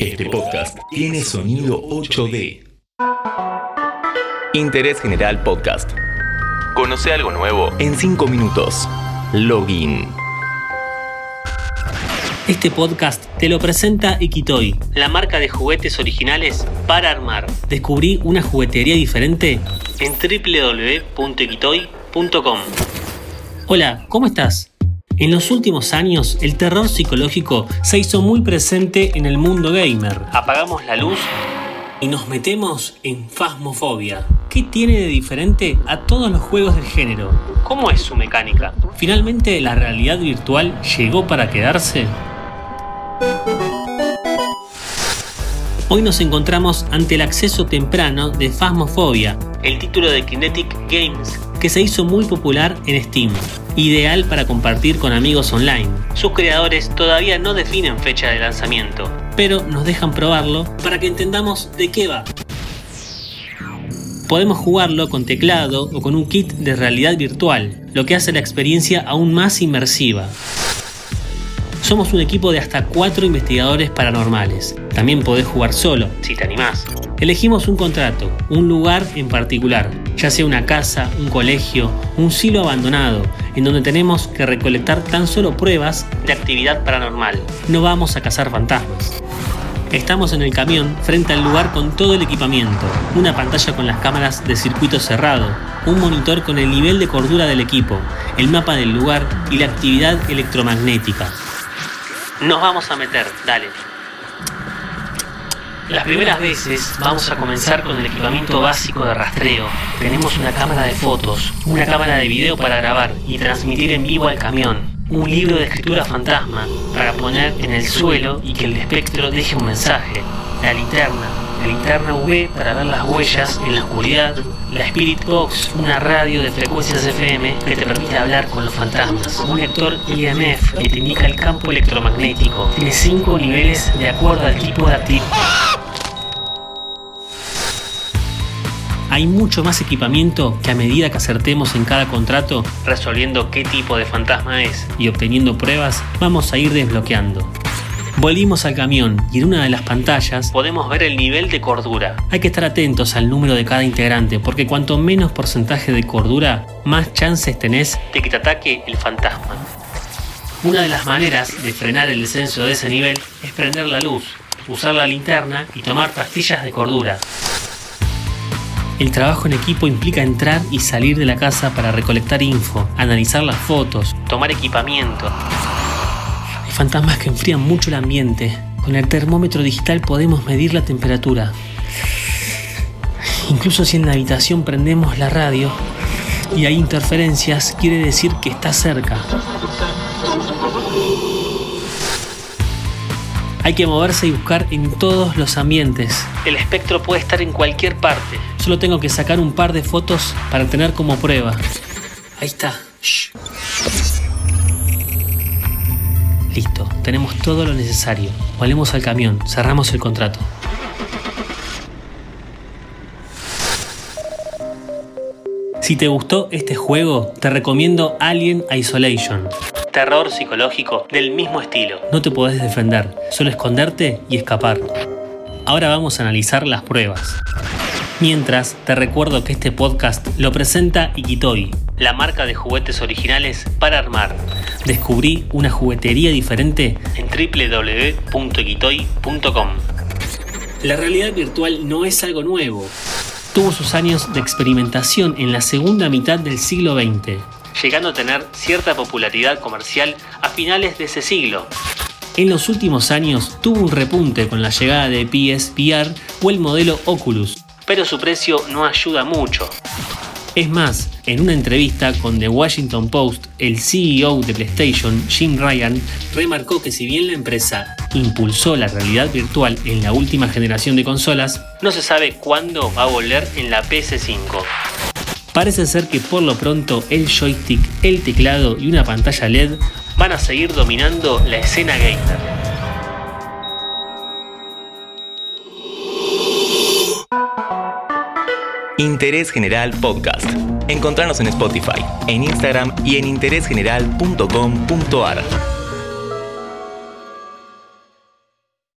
Este podcast tiene sonido 8D. Interés General Podcast. Conoce algo nuevo en 5 minutos. Login. Este podcast te lo presenta Ikitoy, la marca de juguetes originales para armar. Descubrí una juguetería diferente en www.ikitoy.com. Hola, ¿cómo estás? En los últimos años, el terror psicológico se hizo muy presente en el mundo gamer. Apagamos la luz y nos metemos en Phasmophobia. ¿Qué tiene de diferente a todos los juegos del género? ¿Cómo es su mecánica? ¿Finalmente la realidad virtual llegó para quedarse? Hoy nos encontramos ante el acceso temprano de Phasmophobia, el título de Kinetic Games que se hizo muy popular en Steam, ideal para compartir con amigos online. Sus creadores todavía no definen fecha de lanzamiento, pero nos dejan probarlo para que entendamos de qué va. Podemos jugarlo con teclado o con un kit de realidad virtual, lo que hace la experiencia aún más inmersiva. Somos un equipo de hasta 4 investigadores paranormales. También podés jugar solo, si te animás. Elegimos un contrato, un lugar en particular, ya sea una casa, un colegio, un silo abandonado, en donde tenemos que recolectar tan solo pruebas de actividad paranormal. No vamos a cazar fantasmas. Estamos en el camión frente al lugar con todo el equipamiento, una pantalla con las cámaras de circuito cerrado, un monitor con el nivel de cordura del equipo, el mapa del lugar y la actividad electromagnética. Nos vamos a meter, dale. Las primeras veces vamos a comenzar con el equipamiento básico de rastreo. Tenemos una cámara de fotos, una cámara de video para grabar y transmitir en vivo al camión, un libro de escritura fantasma para poner en el suelo y que el espectro deje un mensaje, la linterna, la linterna UV para ver las huellas en la oscuridad, la Spirit Box, una radio de frecuencias FM que te permite hablar con los fantasmas, un lector IMF que te indica el campo electromagnético, tiene 5 niveles de acuerdo al tipo de actividad. Hay mucho más equipamiento que a medida que acertemos en cada contrato, resolviendo qué tipo de fantasma es y obteniendo pruebas, vamos a ir desbloqueando. Volvimos al camión y en una de las pantallas podemos ver el nivel de cordura. Hay que estar atentos al número de cada integrante porque cuanto menos porcentaje de cordura, más chances tenés de que te ataque el fantasma. Una de las maneras de frenar el descenso de ese nivel es prender la luz, usar la linterna y tomar pastillas de cordura. El trabajo en equipo implica entrar y salir de la casa para recolectar info, analizar las fotos, tomar equipamiento, fantasmas que enfrían mucho el ambiente. Con el termómetro digital podemos medir la temperatura. Incluso si en la habitación prendemos la radio y hay interferencias, quiere decir que está cerca. Hay que moverse y buscar en todos los ambientes. El espectro puede estar en cualquier parte. Solo tengo que sacar un par de fotos para tener como prueba. Ahí está. Listo, tenemos todo lo necesario. Volvemos al camión, cerramos el contrato. Si te gustó este juego, te recomiendo Alien Isolation. Terror psicológico del mismo estilo. No te podés defender, solo esconderte y escapar. Ahora vamos a analizar las pruebas. Mientras, te recuerdo que este podcast lo presenta Ikitoy, la marca de juguetes originales para armar. Descubrí una juguetería diferente en www.ikitoy.com. La realidad virtual no es algo nuevo. Tuvo sus años de experimentación en la segunda mitad del siglo XX, llegando a tener cierta popularidad comercial a finales de ese siglo. En los últimos años tuvo un repunte con la llegada de PSVR o el modelo Oculus, pero su precio no ayuda mucho. Es más, en una entrevista con The Washington Post, el CEO de PlayStation, Jim Ryan, remarcó que si bien la empresa impulsó la realidad virtual en la última generación de consolas, no se sabe cuándo va a volver en la PS5. Parece ser que por lo pronto el joystick, el teclado y una pantalla LED van a seguir dominando la escena gamer. Interés General Podcast. Encontrarnos en Spotify, en Instagram y en interésgeneral.com.ar.